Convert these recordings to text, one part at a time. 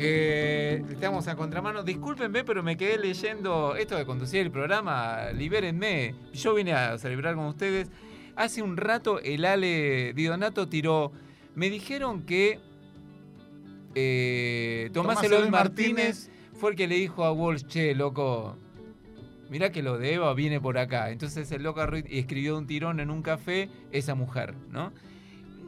Eh, estamos a contramano. Discúlpenme, pero me quedé leyendo esto de conducir el programa. Libérenme. Yo vine a celebrar con ustedes. Hace un rato el Ale Di Donato tiró. Me dijeron que eh, Tomás, Tomás Eloy Martínez, fue el que le dijo a Walsh, che, loco, mirá que lo de Eva viene por acá. Entonces el loco escribió un tirón en un café esa mujer, ¿no?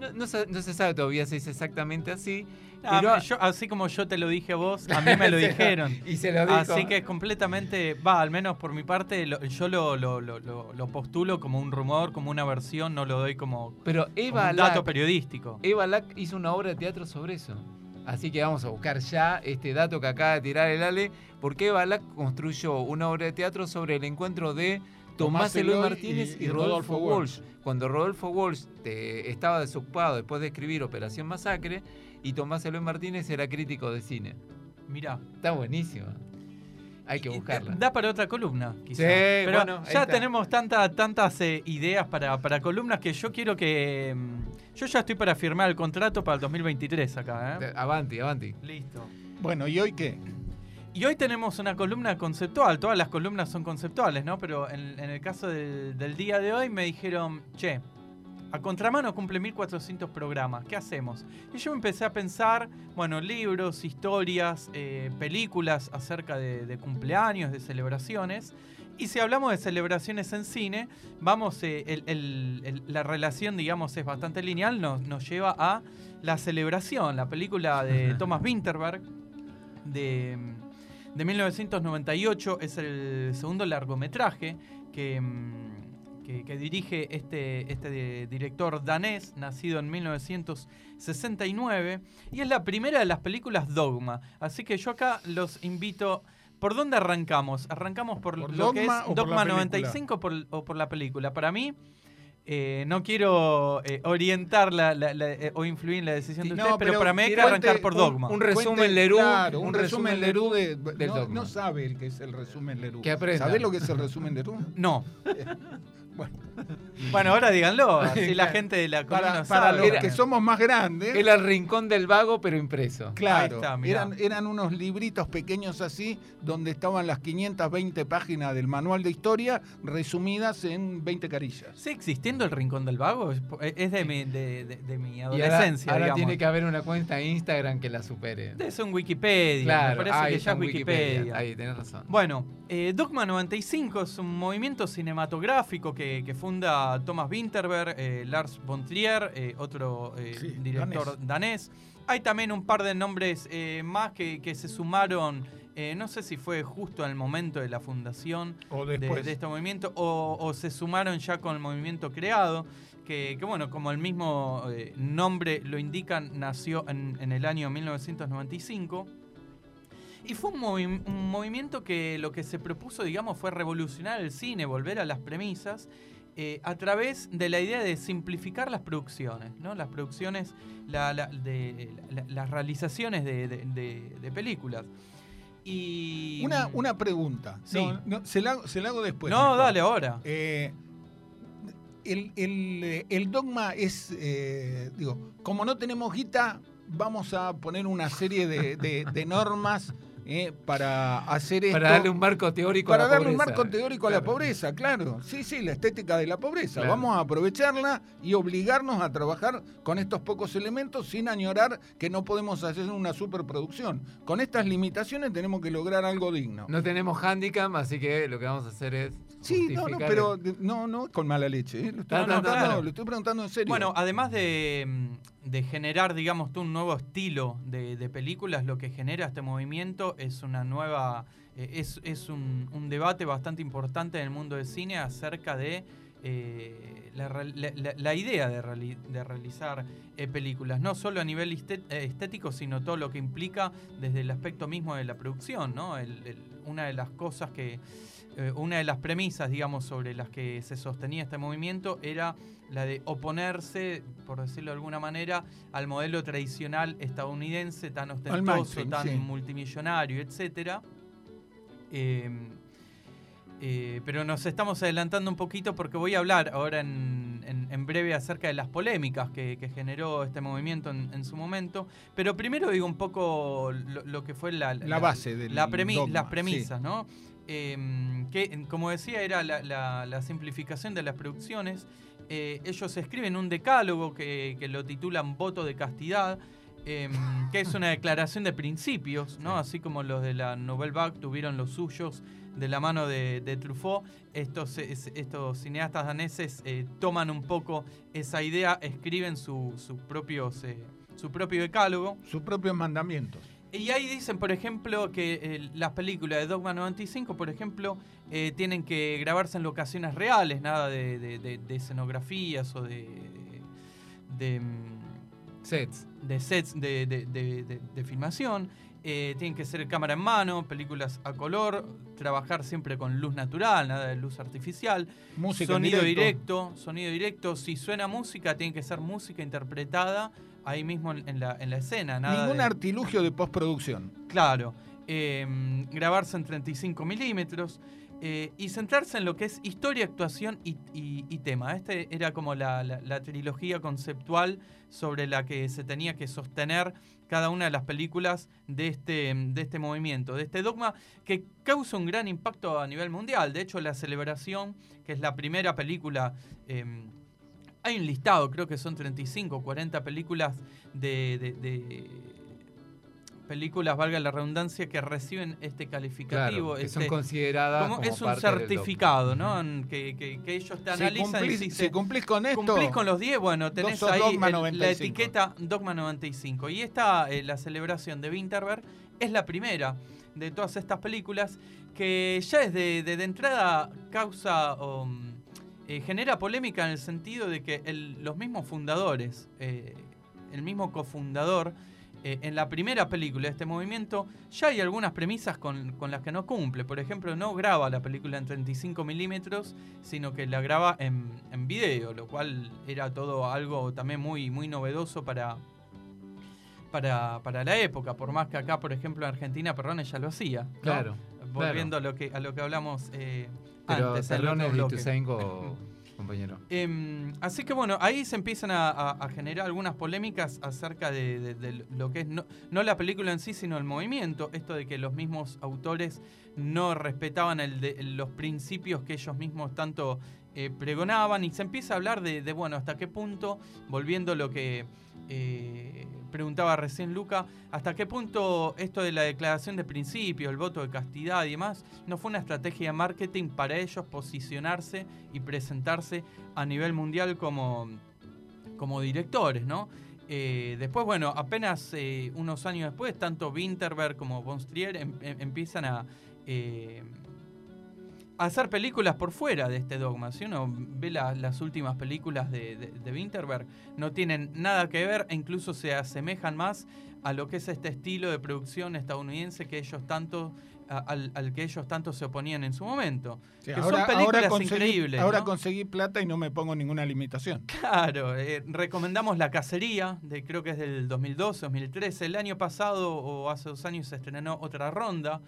No, no se, no se sabe todavía si es exactamente así. Ah, pero- yo- así como yo te lo dije a vos, a mí me lo dijeron. y se lo dijo. Así que es completamente, va, al menos por mi parte, lo- yo lo, lo- lo- lo- lo postulo como un rumor, como una versión, no lo doy como, Pero como Eva un dato Lack, periodístico. Eva Lack hizo una obra de teatro sobre eso. Así que vamos a buscar ya este dato que acaba de tirar el Ale, porque Eva Lack construyó una obra de teatro sobre el encuentro de Tomás Eloy Martínez y, y- y Rodolfo Rodolfo Walsh. Cuando Rodolfo Walsh te- estaba desocupado después de escribir Operación Masacre y Tomás Eloy Martínez era crítico de cine. Mirá. Está buenísima. Hay que buscarla. eh, Da para otra columna, quizá. Sí, Pero bueno, ya está. tenemos tanta- tantas eh, ideas para, para columnas que yo quiero que... mm, yo ya estoy para firmar el contrato para el 2023 acá, ¿eh? Avanti, avanti. Listo. Bueno, ¿y hoy qué? Y hoy tenemos una columna conceptual, todas las columnas son conceptuales, ¿no? Pero en, en el caso del, del día de hoy me dijeron, che, a contramano cumple 1400 programas, ¿qué hacemos? Y yo empecé a pensar, bueno, libros, historias, eh, películas acerca de, de cumpleaños, de celebraciones. Y si hablamos de celebraciones en cine, vamos, eh, el- el- el- la relación, digamos, es bastante lineal, nos, nos lleva a La Celebración, la película de Thomas Winterberg, de, de 1998, es el segundo largometraje que, mm, que, que dirige este, este director danés, nacido en 1969, y es la primera de las películas Dogma. Así que yo acá los invito... ¿Por dónde arrancamos? ¿Arrancamos por, ¿Por lo que es Dogma o por la Dogma película? 95 o por, o por la película? Para mí, eh, no quiero eh, orientar la- la- la- eh, o influir en la decisión de No, ustedes, pero, pero para mí hay que arrancar por un- Dogma. un resumen Cuente- Leroux, claro, un, un resumen resumen Leroux de, del no, Dogma. no sabe el que es el resumen aprenda. ¿Sabés lo que es el resumen Leroux? No. Bueno, Bueno, ahora díganlo, así la Claro. gente de la columna para, para sabe. los Era- que somos más grandes, Era el rincón del vago, pero impreso. claro, Ahí está, mirá. eran, eran unos libritos pequeños así, donde estaban las 520 páginas del manual de historia resumidas en 20 carillas. ¿Sigue existiendo el Rincón del Vago? Es, es de, mi, de, de- de mi Y ahora, adolescencia, ahora digamos. tiene que haber una cuenta de Instagram que la supere. Es un Wikipedia, Claro, me parece ahí que está ya es en Wikipedia. Ahí, tenés razón. Bueno, eh, Dogma 95 es un movimiento cinematográfico que, que funda Thomas Winterberg, eh, Lars von Trier, eh, otro eh, Sí, director danés. Hay también un par de nombres eh, más que, que se sumaron, eh, no sé si fue justo en el momento de la fundación O de, de este movimiento o, o se sumaron ya con el movimiento creado, que, que, bueno, como el mismo nombre lo indica, nació en, en el año 1995. Y fue un, movi- un movimiento que lo que se propuso, digamos, fue revolucionar el cine, volver a las premisas, eh, a través de la idea de simplificar las producciones, ¿no? Las producciones, la- la- de, la- las realizaciones de, de- películas. Y... Una, una pregunta. Sí. No, no, se, la, hago- se la hago después. no, dale ahora. Eh, el, el, eh, el dogma es, eh, digo, como no tenemos guita, vamos a poner una serie de, de- de normas eh, para hacer esto. Para darle un marco teórico para a la darle un pobreza. marco teórico a la Claro. pobreza, claro. Sí, sí, la estética de la pobreza. Claro. Vamos a aprovecharla y obligarnos a trabajar con estos pocos elementos sin añorar que no podemos hacer una superproducción. Con estas limitaciones tenemos que lograr algo digno. No tenemos handicap, así que lo que vamos a hacer es. Sí, no, no, pero el- no, no, con mala leche. ¿eh? Lo, estoy No, no, preguntando, claro. lo estoy preguntando en serio. Bueno, además de, mm, de generar, digamos, tú, un nuevo estilo de, de películas, lo que genera este movimiento es una nueva, eh, es, es un, un debate bastante importante en el mundo del cine acerca de eh, la, la- idea de, de realizar eh, películas, no solo a nivel estético, sino todo lo que implica desde el aspecto mismo de la producción, ¿no? Una de las cosas que, eh, una de las premisas, digamos, sobre las que se sostenía este movimiento era la de oponerse, por decirlo de alguna manera, al modelo tradicional estadounidense tan ostentoso, tan sí. multimillonario, etcétera. Eh, eh, pero nos estamos adelantando un poquito porque voy a hablar ahora en, en, en- en breve acerca de las polémicas que, que generó este movimiento en, en su momento. Pero primero digo un poco lo, lo que fue la, La base del la dogma, las premisas, ¿no? Eh, que, como decía, era la, la- la simplificación de las producciones. Eh, ellos escriben un decálogo que, que lo titulan Voto de Castidad, eh, que es una declaración de principios, ¿no? Así como los de la Nouvelle Vague tuvieron los suyos de la mano de, de Truffaut, estos, es- estos cineastas daneses eh, toman un poco esa idea, escriben su, sus propios, eh, su propio decálogo. Sus propios mandamientos. Y ahí dicen, por ejemplo, que eh, las películas de Dogma 95, por ejemplo, eh, tienen que grabarse en locaciones reales, nada de, de- de- de escenografías o de, mm, Sets. de sets de, filmación. Eh, tienen que ser cámara en mano, películas a color, trabajar siempre con luz natural, nada de luz artificial. Música sonido directo. directo, sonido directo. Si suena música, tiene que ser música interpretada ahí mismo en, la, en la escena. Nada Ningún de- artilugio de postproducción. Claro. eh, grabarse en 35 milímetros. eh, y centrarse en lo que es historia, actuación y, y- y tema. Este era como la, la- la trilogía conceptual sobre la que se tenía que sostener cada una de las películas de este, de este movimiento, de este dogma que causa un gran impacto a nivel mundial. De hecho, la celebración, que es la primera película, eh, hay un listado, creo que son 35 o 40 películas de, de- de- películas, valga la redundancia, que reciben este calificativo. Claro, que son este- consideradas como- como es un parte certificado. ¿no? Que, que- que ellos te Si analizan y cumplís, dicen, si cumplís con esto, cumplís con los 10, bueno, tenés ahí el- la 95. etiqueta Dogma 95. Y esta, eh, la celebración de Winterberg, es la primera de todas estas películas que ya desde de, de entrada causa mm, eh, genera polémica en el sentido de que el- los mismos fundadores, eh, el mismo cofundador, eh, en la primera película de este movimiento ya hay algunas premisas con, con las que no cumple. Por ejemplo, no graba la película en 35 milímetros, sino que la graba en, en video, lo cual era todo algo también muy, muy novedoso para, para, para la época. Por más que acá, por ejemplo, en Argentina, Perrone ya lo hacía. ¿no? Claro. Volviendo a lo que a lo que hablamos eh, Pero antes. en el Terrón otro es bloque. Litusenko, compañero. Em, así que bueno, ahí se empiezan a, a- a generar algunas polémicas acerca de, de- de lo que es no, no la película en sí, sino el movimiento. Esto de que los mismos autores no respetaban el de- los principios que ellos mismos tanto eh, pregonaban. Y se empieza a hablar de, bueno, hasta qué punto, volviendo lo que eh, preguntaba recién Luca, hasta qué punto esto de la declaración de principios, el voto de castidad y demás, no fue una estrategia de marketing para ellos posicionarse y presentarse a nivel mundial como, como directores, ¿no? Eh, después, bueno, apenas eh, unos años después, tanto Winterberg como Von Trier em- em- empiezan a, eh, hacer películas por fuera de este dogma. Si uno ve la- las últimas películas de, de, de Winterberg, no tienen nada que ver e incluso se asemejan más a lo que es este estilo de producción estadounidense que ellos tanto a- al, al que ellos tanto se oponían en su momento. Sí, que son películas increíbles, Ahora ¿no? conseguí plata y no me pongo ninguna limitación. Claro, eh, recomendamos La Cacería, de, creo que es del 2012, 2013. El año pasado o hace dos años se estrenó otra ronda,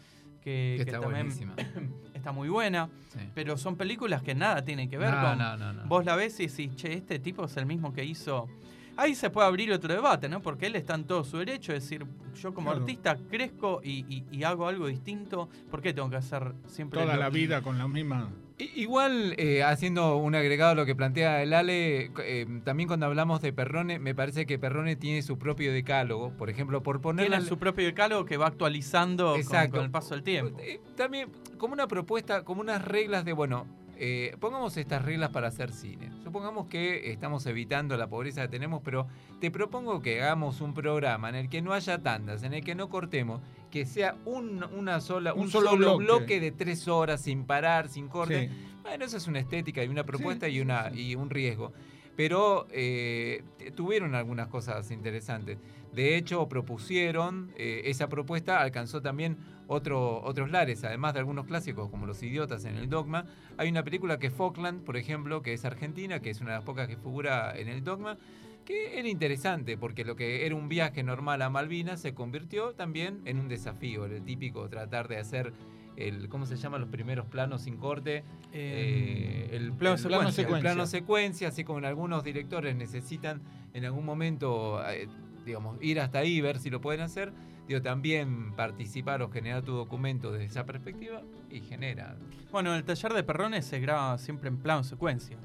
que, Que que está también buenísima. está muy buena, Sí. pero son películas que nada tienen que ver No, con... no, no, no. Vos la ves y decís, che, este tipo es el mismo que hizo... Ahí se puede abrir otro debate, ¿no? Porque él está en todo su derecho, es decir, yo como Claro. artista crezco y, y- y hago algo distinto, ¿por qué tengo que hacer siempre Toda lo- la vida con la misma. Igual, eh, haciendo un agregado a lo que plantea el Ale, eh, también cuando hablamos de Perrone, me parece que Perrone tiene su propio decálogo. Por ejemplo, por ponerle. Tiene su propio decálogo que va actualizando con- con el paso del tiempo. Eh, También, como una propuesta, como unas reglas de, bueno, eh, pongamos estas reglas para hacer cine. Supongamos que estamos evitando la pobreza que tenemos, pero te propongo que hagamos un programa en el que no haya tandas, en el que no cortemos, que sea un, una sola, un, Un solo, solo bloque. bloque. de tres horas sin parar, sin corte. Sí. Bueno, eso es una estética y una propuesta Sí, y, una, sí. y un riesgo. Pero eh, tuvieron algunas cosas interesantes. De hecho, propusieron, eh, esa propuesta alcanzó también otro, otros lares, además de algunos clásicos como Los Idiotas en el Dogma. Hay una película que Falkland, por ejemplo, que es argentina, que es una de las pocas que figura en el Dogma, que era interesante porque lo que era un viaje normal a Malvinas se convirtió también en un desafío, el típico tratar de hacer el, ¿cómo se llama? Los primeros planos sin corte. Eh, Eh, el, plano el- secuencia. el plano secuencia, así como en algunos directores necesitan en algún momento, eh, digamos, ir hasta ahí, ver si lo pueden hacer. Digo, también participar o generar tu documento desde esa perspectiva y genera. Bueno, el taller de perrones se graba siempre en plano secuencia.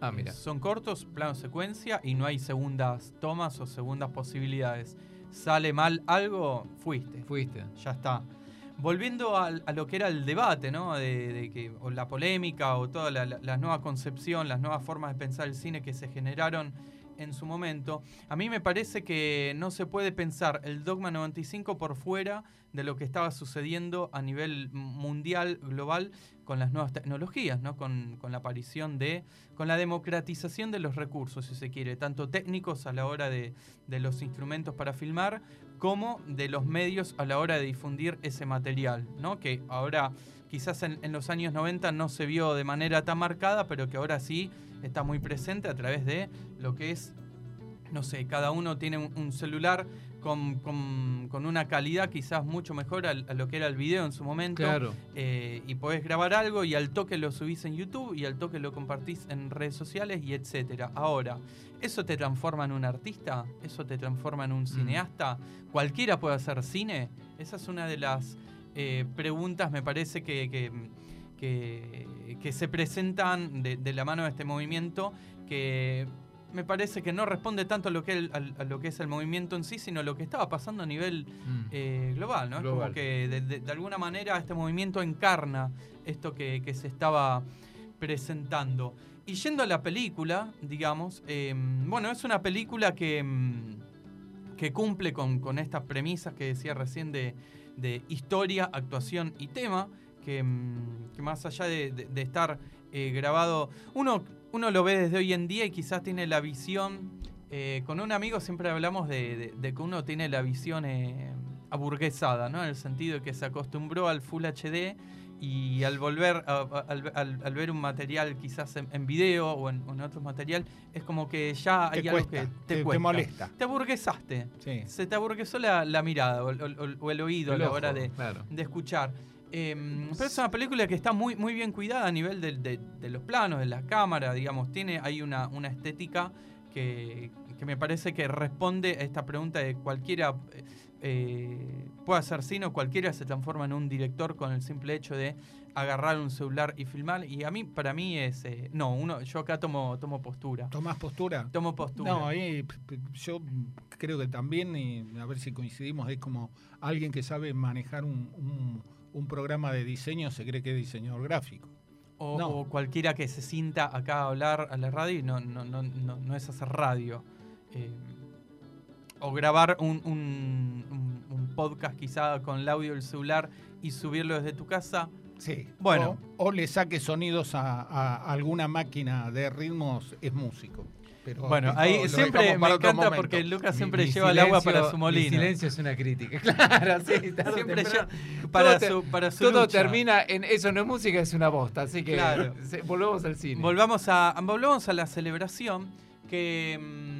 Ah, mira. Son cortos, plano secuencia y no hay segundas tomas o segundas posibilidades. Sale mal algo, fuiste. Fuiste. Ya está. Volviendo a, lo que era el debate, ¿no? De, de que, o la polémica o toda la, la- la nueva concepción, las nuevas formas de pensar el cine que se generaron en su momento, a mí me parece que no se puede pensar el Dogma 95 por fuera de lo que estaba sucediendo a nivel mundial, global, con las nuevas tecnologías, ¿no? Con, con la aparición de, con la democratización de los recursos, si se quiere, tanto técnicos a la hora de, de los instrumentos para filmar, como de los medios a la hora de difundir ese material, ¿no? Que ahora quizás en, en los años 90 no se vio de manera tan marcada, pero que ahora sí está muy presente a través de lo que es, no sé, cada uno tiene un, un celular con, con- con una calidad quizás mucho mejor a, lo que era el video en su momento. Claro. Eh, y podés grabar algo y al toque lo subís en YouTube y al toque lo compartís en redes sociales y etcétera. Ahora, ¿eso te transforma en un artista? ¿Eso te transforma en un cineasta? ¿Cualquiera puede hacer cine? Esa es una de las eh, preguntas, me parece, que, que, que- que se presentan de, de la mano de este movimiento que me parece que no responde tanto a lo que, el- a lo que es el movimiento en sí, sino a lo que estaba pasando a nivel Mm. eh, global, ¿no? Es como que de, de- de alguna manera este movimiento encarna esto que, se estaba presentando. Y yendo a la película, digamos, eh, bueno, es una película que, mm, que cumple con, con estas premisas que decía recién de, de historia, actuación y tema, que, mm, más allá de, estar eh, grabado, uno, uno lo ve desde hoy en día y quizás tiene la visión, eh, con un amigo siempre hablamos de, de- de que uno tiene la visión eh, aburguesada, ¿no? En el sentido de que se acostumbró al Full HD y al volver, al, al- al ver un material quizás en, en video o en, en otro material, es como que ya hay algo cuesta, que te, te, te cuesta. molesta. Te aburguesaste. Sí. Se te aburguesó la, la mirada o, el- o el- o el oído El a la ojo, hora de, claro. de escuchar. Eh, pero es una película que está muy, muy bien cuidada a nivel de, de- de los planos, de la cámara, digamos. Tiene hay una, una estética que, que me parece que responde a esta pregunta de cualquiera eh, eh, puede hacer cine o cualquiera se transforma en un director con el simple hecho de agarrar un celular y filmar. Y a mí, para mí es... eh, no, uno, yo acá tomo, tomo postura. ¿Tomás postura? Tomo postura. No, ahí yo creo que también, y a ver si coincidimos, es como alguien que sabe manejar un, un- un programa de diseño, se cree que es diseñador gráfico. O, No. o cualquiera que se sienta acá a hablar a la radio y no, no, no, no, no es hacer radio. Eh, o grabar un, un- un- un podcast quizá con el audio del celular y subirlo desde tu casa. Sí. Bueno. O, o le saque sonidos a, a alguna máquina de ritmos, es músico. Pero Bueno, ahí lo siempre me encanta porque Lucas siempre mi lleva el agua para su Mi molino. silencio es una crítica. Claro, sí, tarde Siempre temprano. lleva para Todo su, para su Todo lucha. termina en eso no es música, es una bosta. Así que Claro. se- volvemos al cine. Volvamos a, volvamos a la celebración, que, mm,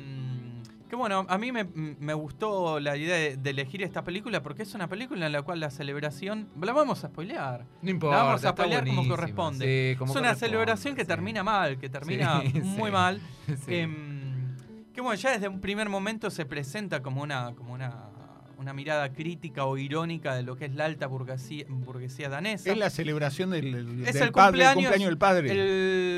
que bueno, a mí me, me gustó la idea de, de elegir esta película porque es una película en la cual la celebración, la vamos a spoilear. no importa. la vamos a spoilear como corresponde. Sí, como es una celebración que sí. termina mal, que termina Sí, muy mal. Em, que bueno, ya desde un primer momento se presenta como una, como una, una mirada crítica o irónica de lo que es la alta burguesía, burguesía danesa. Es la celebración del, del Es del el padre, el cumpleaños- cumpleaños del padre.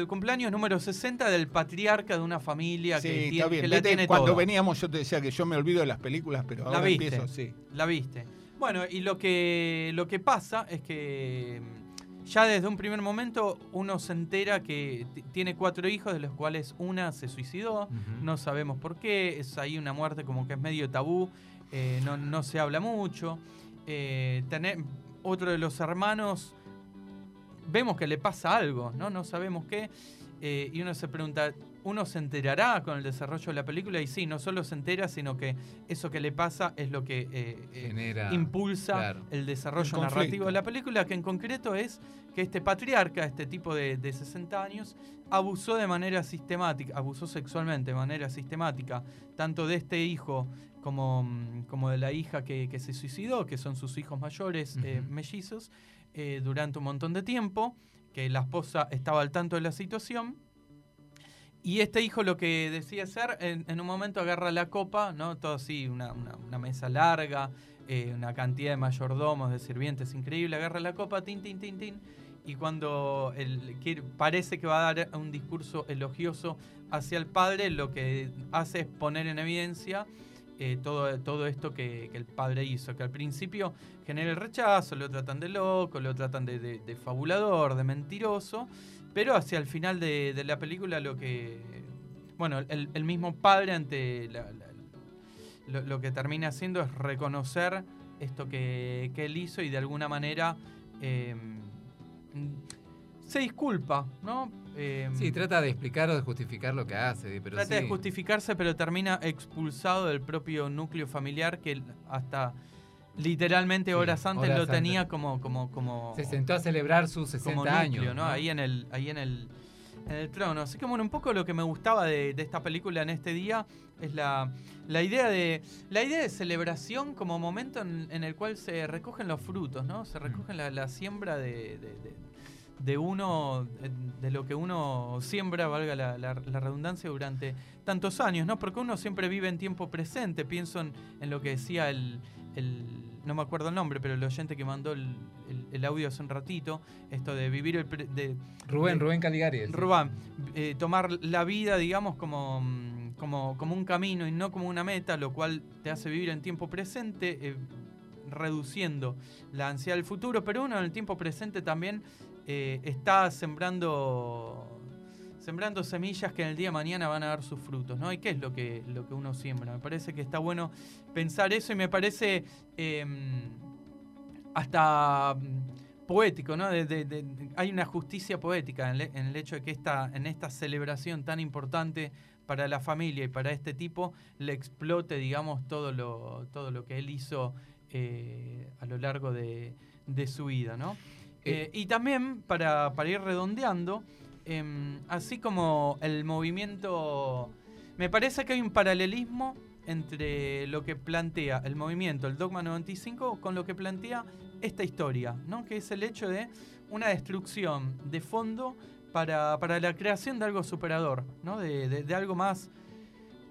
El cumpleaños número 60 del patriarca de una familia sí, que, está tiene, bien. que la Viste, tiene cuando toda. veníamos yo te decía que yo me olvido de las películas, pero La ahora viste. empiezo, sí. La viste. Bueno, y lo que, lo que pasa es que mm, ya desde un primer momento uno se entera que tiene cuatro hijos, de los cuales una se suicidó. No sabemos por qué. Es ahí una muerte como que es medio tabú. Eh, no, no se habla mucho. Eh, tener, otro de los hermanos, vemos que le pasa algo, ¿no? No sabemos qué. eh, y uno se pregunta, ¿uno se enterará con el desarrollo de la película? Y sí, no solo se entera, sino que eso que le pasa es lo que eh, eh, Genera. impulsa claro. el desarrollo El narrativo de la película, que en concreto es que este patriarca, este tipo de, de 60 años, abusó de manera sistemática, abusó sexualmente de manera sistemática, tanto de este hijo como, mm, como de la hija que, que se suicidó, que son sus hijos mayores, eh, mellizos, eh, durante un montón de tiempo, que la esposa estaba al tanto de la situación. Y este hijo lo que decía hacer, en, un momento agarra la copa, ¿no? Todo así, una, mesa larga, eh, una cantidad de mayordomos, de sirvientes increíble, agarra la copa, tin, tin, tin, tin. Y cuando el, parece que va a dar un discurso elogioso hacia el padre, lo que hace es poner en evidencia eh, todo, todo esto que, el padre hizo, que al principio genera el rechazo, lo tratan de loco, lo tratan de, fabulador, de mentiroso, pero hacia el final de, la película lo que, bueno, el, mismo padre ante lo, que termina haciendo es reconocer esto que, él hizo y de alguna manera... Em, se disculpa, ¿no? Em, sí, trata de explicar o de justificar lo que hace. Pero trata de justificarse, pero termina expulsado del propio núcleo familiar que hasta literalmente horas antes lo tenía como, como, como. Se sentó a celebrar sus 60 años. ¿no? Ahí en el, ahí en el, en el trono. Así que bueno, un poco lo que me gustaba de, esta película en este día es la, la, idea de la idea de celebración como momento en, el cual se recogen los frutos, ¿no? Se recogen la, la siembra de, de uno, de lo que uno siembra, valga la, redundancia, durante tantos años, ¿no? Porque uno siempre vive en tiempo presente. Pienso en, lo que decía el, no me acuerdo el nombre, pero el oyente que mandó el, audio hace un ratito, esto de vivir el... De, Rubén, Rubén Caligari. Rubén, eh, tomar la vida, digamos, como, como, como, un camino y no como una meta, lo cual te hace vivir en tiempo presente. Eh, reduciendo la ansiedad del futuro, pero uno en el tiempo presente también eh, está sembrando sembrando semillas que en el día de mañana van a dar sus frutos, ¿no? ¿Y qué es lo que, lo que uno siembra? Me parece que está bueno pensar eso y me parece em, hasta mm, poético, ¿no? hay una justicia poética en, el hecho de que esta, en esta celebración tan importante para la familia y para este tipo le explote, digamos, todo lo, todo lo que él hizo eh, a lo largo de, de su vida, ¿no? Eh, y también, para, ir redondeando, em, así como el movimiento... Me parece que hay un paralelismo entre lo que plantea el movimiento, el Dogma 95, con lo que plantea esta historia, ¿no? que es el hecho de una destrucción de fondo para, la creación de algo superador, ¿no? de, algo más,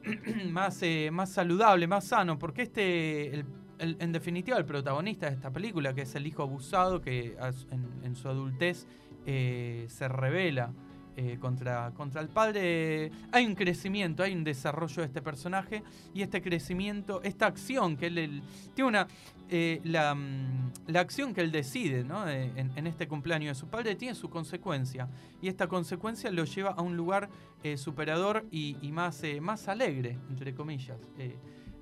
más, eh, más saludable, más sano, porque este, el en definitiva, el protagonista de esta película, que es el hijo abusado, que en, su adultez eh, se revela eh, contra, contra el padre, hay un crecimiento, hay un desarrollo de este personaje y este crecimiento, esta acción que él, tiene una, eh, mm, la, acción que él decide ¿no? en, este cumpleaños de su padre tiene su consecuencia y esta consecuencia lo lleva a un lugar superador y, más, más alegre, entre comillas.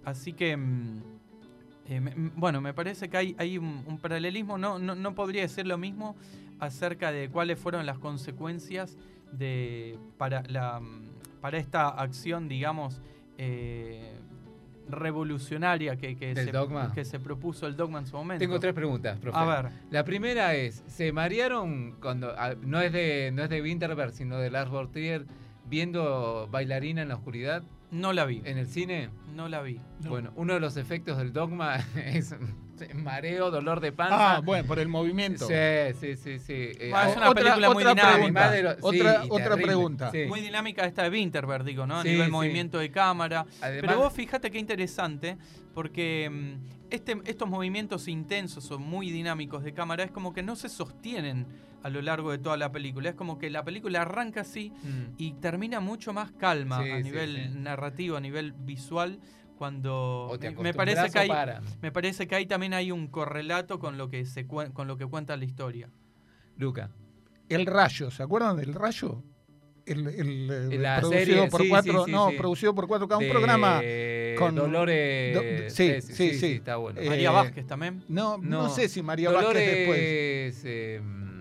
así que... Mm, eh, bueno, me parece que hay, hay un, paralelismo, no, no, podría ser lo mismo acerca de cuáles fueron las consecuencias de, para, la, para esta acción, digamos, eh, revolucionaria que, que, se, que se propuso el dogma en su momento. Tengo tres preguntas, profe. A ver. La primera es, ¿se marearon cuando, no es de, no es de Winterberg, sino de Lars Bortier, viendo bailarina en la oscuridad? No la vi. ¿En el cine? No la vi. Bueno, uno de los efectos del dogma es mareo, dolor de panza. Ah, bueno, por el movimiento. Sí, sí, sí. sí. Eh, es una película muy dinámica. otra, otra pregunta. Muy dinámica esta de Winterberg, digo, ¿no? A nivel movimiento de cámara. Pero vos fíjate qué interesante, porque mm, este, estos movimientos intensos o muy dinámicos de cámara es como que no se sostienen a lo largo de toda la película. Es como que la película arranca así mm. y termina mucho más calma a nivel narrativo, a nivel visual. Cuando me parece que hay, me parece que ahí también hay un correlato con lo que se con lo que cuenta la historia. Luca. El Rayo, ¿se acuerdan del Rayo? El, producido por cuatro, no, producido por cuatro k un programa con Dolores. sí, sí, sí, está bueno. María Vázquez también. No, no, sé si María Vázquez después. Em,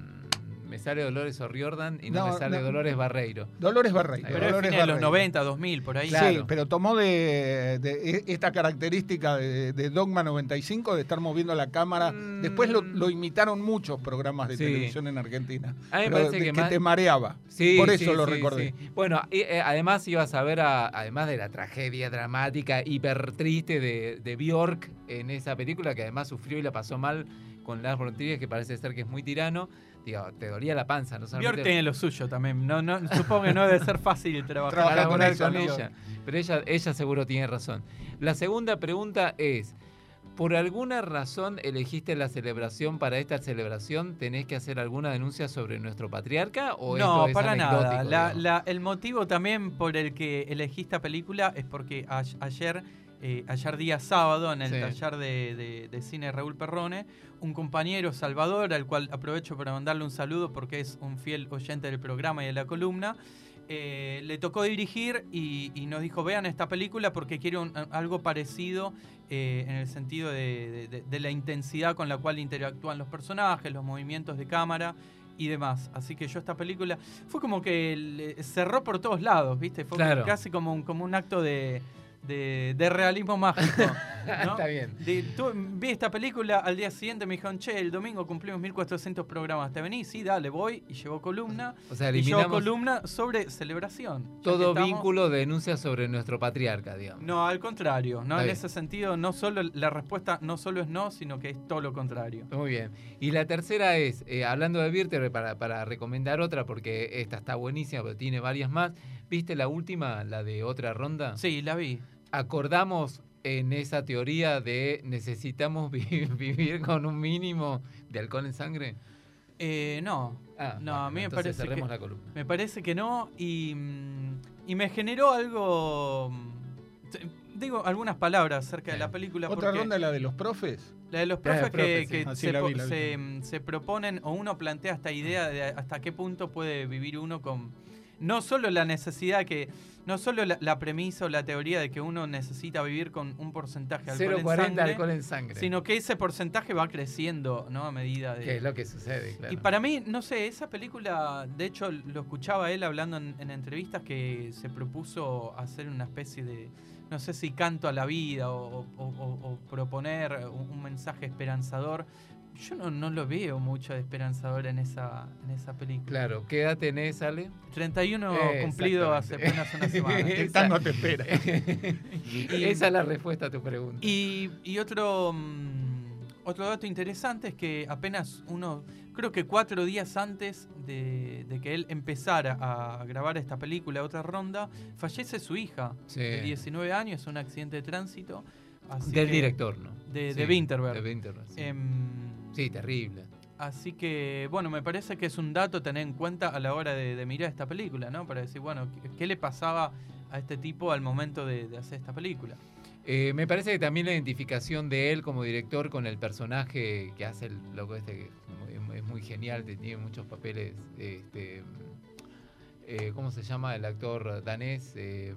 me sale Dolores O'Riordan y no, me sale Dolores Barreiro. Dolores Barreiro. Pero Dolores de los 90, 2000, por ahí. Sí, pero tomó de, e, esta característica de, Dogma 95 de estar moviendo la cámara. Después lo, imitaron muchos programas de televisión en Argentina. A mí me parece que, te mareaba. Sí, por eso lo recordé. Bueno, eh, además ibas a ver, además de la tragedia dramática, hiper triste de, de Bjork en esa película, que además sufrió y la pasó mal con Lars Rodríguez, que parece ser que es muy tirano. Digo, te dolía la panza, no Björk tiene lo suyo también. No, no, supongo que no debe ser fácil trabajar, Trabajar con ella, con ¿no? ella. Pero ella, ella seguro tiene razón. La segunda pregunta es, ¿por alguna razón elegiste la celebración para esta celebración? ¿Tenés que hacer alguna denuncia sobre nuestro patriarca? ¿O No, esto es para nada. La- la- el motivo también por el que elegí esta película es porque a- ayer, eh, ayer día sábado, en el Sí. taller de, de- de cine Raúl Perrone, un compañero Salvador, al cual aprovecho para mandarle un saludo porque es un fiel oyente del programa y de la columna, eh, le tocó dirigir y, y nos dijo, vean esta película porque quiero un- algo parecido eh, en el sentido de, de- de- de la intensidad con la cual interactúan los personajes, los movimientos de cámara y demás. Así que yo esta película fue como que cerró por todos lados, ¿viste? Fue Claro. casi como un, como un acto de, de- de realismo mágico. ¿no? Está bien. De- tu- vi esta película, al día siguiente me dijeron, che, el domingo cumplimos 1400 programas, ¿te venís? Sí, dale, voy. Y llevó columna. O sea, Y llevó columna sobre celebración. todo estamos- vínculo de denuncia sobre nuestro patriarca, digamos. No, al contrario. ¿no? Está En bien. ese sentido, no solo la respuesta no solo es no, sino que es todo lo contrario. Muy bien. Y la tercera es, eh, hablando de Virter, para, para recomendar otra, porque esta está buenísima, pero tiene varias más. ¿Viste la última, la de otra ronda? Sí, la vi. Acordamos en esa teoría de necesitamos vi- vivir con un mínimo de alcohol en sangre. Eh, no, Ah, No, bueno, a mí me parece cerremos que- la columna. me parece que no. Y, mm, y me generó algo. mm, Digo algunas palabras acerca de la película. Otra ronda, la de los profes. La de los de profes los profes, que, sí. que Ah, sí, se, vi, mm, se proponen, o uno plantea esta idea de hasta qué punto puede vivir uno con. No solo la necesidad que. No solo la, la premisa o la teoría de que uno necesita vivir con un porcentaje de alcohol en 0,40 sangre, alcohol en sangre. sino que ese porcentaje va creciendo, ¿no? A medida de. Que es lo que sucede, claro. Y para mí, no sé, esa película, de hecho lo escuchaba él hablando en, en entrevistas que se propuso hacer una especie de, no sé si canto a la vida o, o- o- o proponer un, un mensaje esperanzador. Yo no, no lo veo mucho de esperanzador en esa, en esa película. Claro, ¿qué edad tenés, Ale? 31 Eh, cumplido hace apenas una semana. ¿Qué Esa- tanto te espera? Esa es la respuesta a tu pregunta. Y, y otro, mm, otro dato interesante es que apenas uno, creo que cuatro días antes de, de que él empezara a grabar esta película, otra ronda, fallece su hija Sí. de 19 años, un accidente de tránsito. así Del que- director, ¿no? De, Sí, de Winterberg. De Winterberg, sí. Em, Sí, terrible. Así que, bueno, me parece que es un dato tener en cuenta a la hora de, de mirar esta película, ¿no? Para decir, bueno, ¿qué, qué le pasaba a este tipo al momento de, de hacer esta película? Eh, me parece que también la identificación de él como director con el personaje que hace el loco este, que es muy, es muy genial, tiene muchos papeles. Este, eh, ¿Cómo se llama el actor danés? Eh,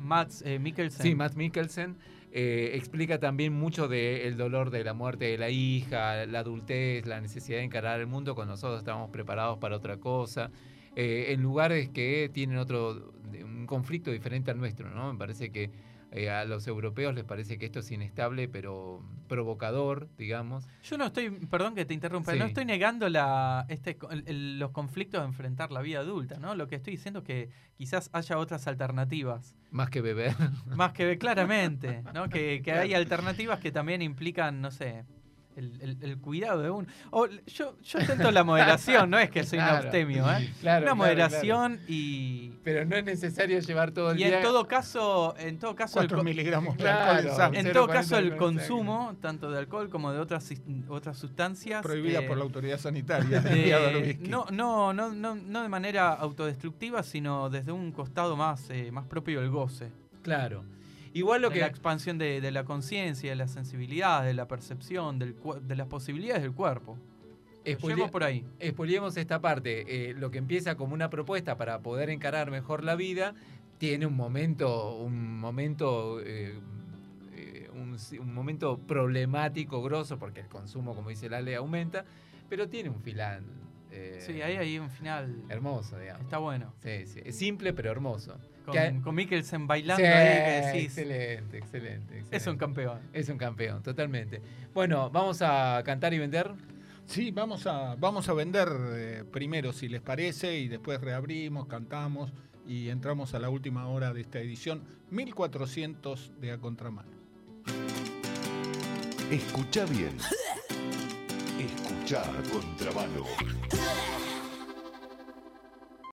Mads eh, Mikkelsen. Sí, Matt Mikkelsen. Eh, explica también mucho del dolor de la muerte de la hija, la adultez, la necesidad de encarar el mundo cuando nosotros estábamos preparados para otra cosa, eh, en lugares que tienen otro un conflicto diferente al nuestro, ¿no? Me parece que eh, a los europeos les parece que esto es inestable, pero provocador, digamos. Yo no estoy, perdón que te interrumpa, Sí. no estoy negando la, este, el- los conflictos de enfrentar la vida adulta, ¿no? Lo que estoy diciendo es que quizás haya otras alternativas, Más que beber. más que claramente, ¿no? Que, que hay alternativas que también implican, no sé, el, el- el cuidado de uno. O, yo, yo intento la moderación, no es que soy un Claro. abstemio, ¿eh? Claro, Una claro, moderación y... Pero no es necesario llevar todo el Y día. en todo caso, en todo caso, el 4 co- miligramos de Claro. alcohol en en 0,40 todo caso el consumo, tanto de alcohol como de otras, otras sustancias... Prohibida eh, por la autoridad sanitaria. Berbisky. no, no, no, no, no de manera autodestructiva, sino desde un costado más, eh, más propio del goce. Claro. Igual lo de que. la expansión de, de la conciencia, de la sensibilidad, de la percepción, del, de las posibilidades del cuerpo. Llevo por ahí. Expoliemos esta parte. Eh, lo que empieza como una propuesta para poder encarar mejor la vida, tiene un momento, un momento, eh, eh, un, un momento problemático, grosso, porque el consumo, como dice la ley, aumenta, pero tiene un final. eh, Sí, ahí hay un final. Hermoso, digamos. Está bueno. Sí, sí. Es simple pero hermoso. Con, Que- con Mikkelsen bailando Sí, ahí que decís, excelente, excelente, es un campeón. Es un campeón, totalmente. Bueno, vamos a cantar y vender. Sí, vamos a, vamos a vender eh, primero, si les parece, y después reabrimos, cantamos y entramos a la última hora de esta edición 1400 de A Contramano. Escucha bien. Escuchá a contramano.